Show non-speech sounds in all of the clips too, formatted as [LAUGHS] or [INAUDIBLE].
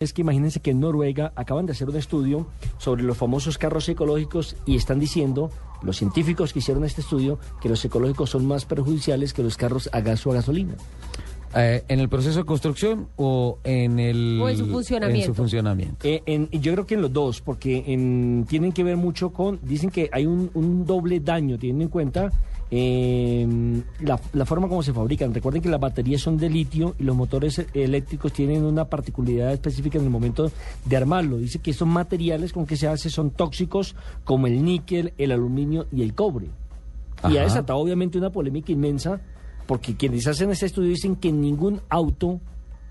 Es que imagínense que en Noruega acaban de hacer un estudio sobre los famosos carros ecológicos y están diciendo, los científicos que hicieron este estudio, que los ecológicos son más perjudiciales que los carros a gas o a gasolina. Eh, ¿En el proceso de construcción o en el O en su funcionamiento. en su funcionamiento? Eh, en- yo creo que en los dos, porque en- tienen que ver mucho con, dicen que hay un, un doble daño, teniendo en cuenta eh, la, la forma como se fabrican. Recuerden que las baterías son de litio y los motores eléctricos tienen una particularidad específica en el momento de armarlo. Dice que estos materiales con que se hace son tóxicos como el níquel, el aluminio y el cobre. Y ha Ajá. desatado obviamente una polémica inmensa porque quienes hacen este estudio dicen que ningún auto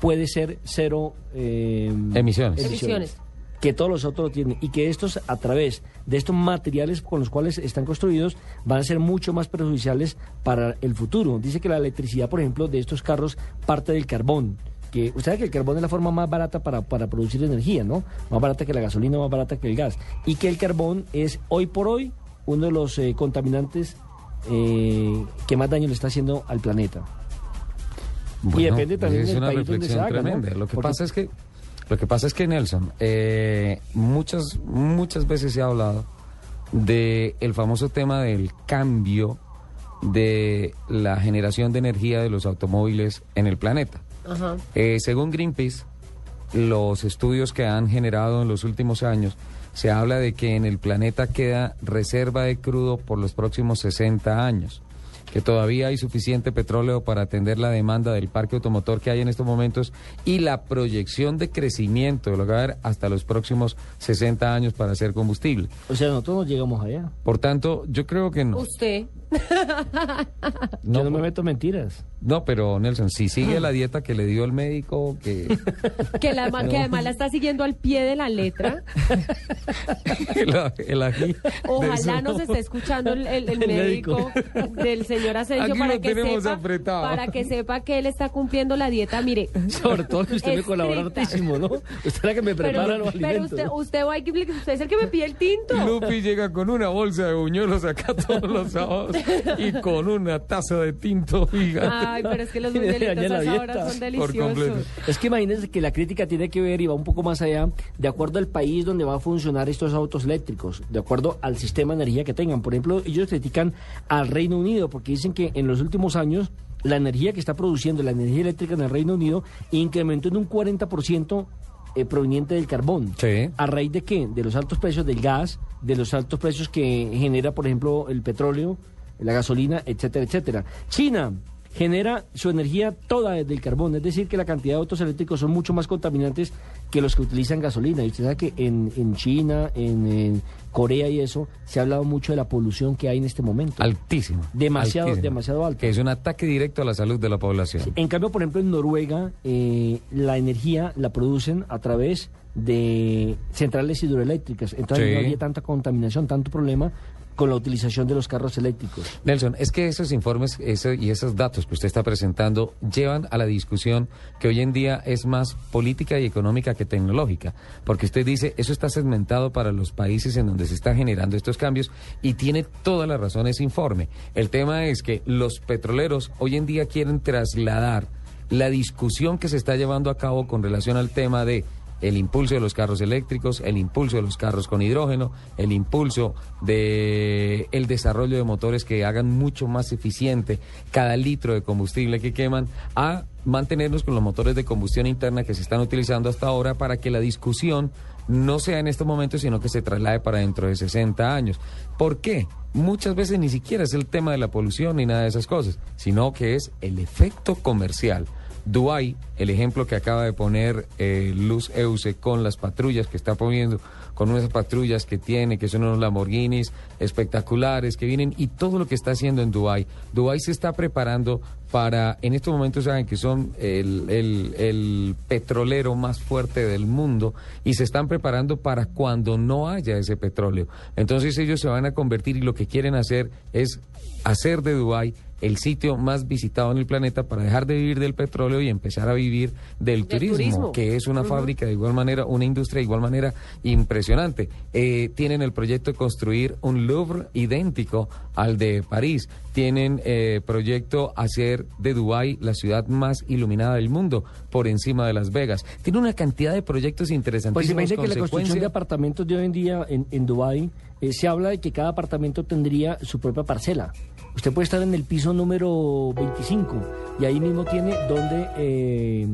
puede ser cero eh, Emisiones. Emisiones. Que todos los autos lo tienen y que estos a través de estos materiales con los cuales están construidos van a ser mucho más perjudiciales para el futuro. Dice que la electricidad, por ejemplo, de estos carros parte del carbón. Que usted sabe que el carbón es la forma más barata para, para producir energía, ¿no? Más barata que la gasolina, más barata que el gas. Y que el carbón es hoy por hoy uno de los eh, contaminantes eh, que más daño le está haciendo al planeta. Bueno, depende también es del una país donde se haga, ¿no? tremenda. Lo que Porque- pasa es que lo que pasa es que Nelson eh, muchas muchas veces se ha hablado de el famoso tema del cambio de la generación de energía de los automóviles en el planeta. Ajá. Eh, según Greenpeace, los estudios que han generado en los últimos años, se habla de que en el planeta queda reserva de crudo por los próximos 60 años, que todavía hay suficiente petróleo para atender la demanda del parque automotor que hay en estos momentos y la proyección de crecimiento de lo que va a haber hasta los próximos 60 años para hacer combustible. O sea, nosotros no llegamos allá. Por tanto, yo creo que no. Usted. Yo no me meto en mentiras. No, pero Nelson, si sigue la dieta que le dio el médico, que [LAUGHS] Que, la, que además la está siguiendo al pie de la letra. [LAUGHS] el, el ají Ojalá nos esté escuchando el, el- el [LAUGHS] El médico, del señor Asensio Aquí para lo que, tenemos sepa, apretado. para que sepa que él está cumpliendo la dieta. Mire, Sobre todo que usted me colabora Estricta. hartísimo, ¿no? Usted es la que me prepara pero, los pero alimentos. usted, ¿no? usted, va a que- usted es el que me pide el tinto. Lupi llega con una bolsa de buñuelos acá todos los sábados y con una taza de tinto gigante. Ay, pero es que los [LAUGHS] la a esa hora dieta. son deliciosos. Es que imagínense que la crítica tiene que ver y va un poco más allá, de acuerdo al país donde va a funcionar estos autos eléctricos, de acuerdo al sistema de energía que tengan. Por ejemplo, ellos critican al Reino Unido porque dicen que en los últimos años la energía que está produciendo la energía eléctrica en el Reino Unido incrementó en un 40% eh, proveniente del carbón. Sí. ¿A raíz de qué? De los altos precios del gas, de los altos precios que genera, por ejemplo, el petróleo, la gasolina, etcétera, etcétera. China genera su energía toda desde el carbón, es decir, que la cantidad de autos eléctricos son mucho más contaminantes que los que utilizan gasolina. Y usted sabe que en, en China, en, en Corea y eso, se ha hablado mucho de la polución que hay en este momento. Altísimo. Demasiado, altísimo. demasiado alto. Que es un ataque directo a la salud de la población. En cambio, por ejemplo, en Noruega, eh, la energía la producen a través de centrales hidroeléctricas. Entonces Sí. no había tanta contaminación, tanto problema con la utilización de los carros eléctricos. Nelson, es que esos informes eso- y esos datos que usted está presentando llevan a la discusión que hoy en día es más política y económica que tecnológica, porque usted dice, eso está segmentado para los países en donde se están generando estos cambios y tiene toda la razón ese informe. El tema es que los petroleros hoy en día quieren trasladar la discusión que se está llevando a cabo con relación al tema de el impulso de los carros eléctricos, el impulso de los carros con hidrógeno, el impulso de el desarrollo de motores que hagan mucho más eficiente cada litro de combustible que queman, a mantenernos con los motores de combustión interna que se están utilizando hasta ahora para que la discusión no sea en estos momentos, sino que se traslade para dentro de 60 años. ¿Por qué? Muchas veces ni siquiera es el tema de la polución ni nada de esas cosas, sino que es el efecto comercial Dubái, el ejemplo que acaba de poner eh, Luz Euse con las patrullas que está poniendo, con unas patrullas que tiene, que son unos Lamborghinis espectaculares que vienen y todo lo que está haciendo en Dubái. Dubái se está preparando para, en estos momentos saben que son el, el, el petrolero más fuerte del mundo y se están preparando para cuando no haya ese petróleo. Entonces ellos se van a convertir y lo que quieren hacer es hacer de Dubái el sitio más visitado en el planeta para dejar de vivir del petróleo y empezar a vivir del, turismo, turismo. que es una fábrica de igual manera, una industria de igual manera impresionante. Eh, tienen el proyecto de construir un Louvre idéntico al de París. Tienen eh, proyecto hacer de Dubái la ciudad más iluminada del mundo, por encima de Las Vegas. Tiene una cantidad de proyectos Pues interesantísimos. imagínese que la construcción de apartamentos de hoy en día en, en Dubái eh, se habla de que cada apartamento tendría su propia parcela. Usted puede estar en el piso número 25 y ahí mismo tiene donde eh,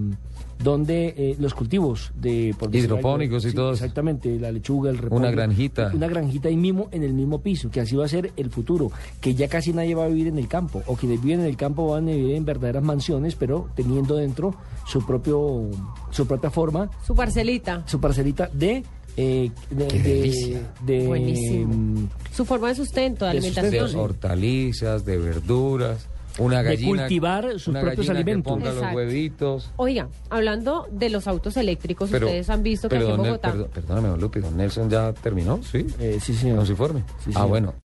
donde eh, los cultivos de por decir Hidropónicos y todo. Exactamente, la lechuga, el repollo. Una granjita. Una granjita ahí mismo en el mismo piso, que así va a ser el futuro, que ya casi nadie va a vivir en el campo o quienes viven en el campo van a vivir en verdaderas mansiones, pero teniendo dentro su propio su propia forma Su parcelita. su parcelita de eh, de, de- de- Buenísimo. Su forma de sustento, de De de alimentación. sustento, hortalizas, de verduras, una De gallina. cultivar sus una propios gallina que alimentos. ponga los huevitos. Oiga, hablando de los autos eléctricos, Pero- ustedes han visto que pero aquí en Bogotá... perdón- perdóname, Lupi, don Nelson ya terminó, ¿sí? eh, sí señor Con su informe. Sí, ah, señor. bueno.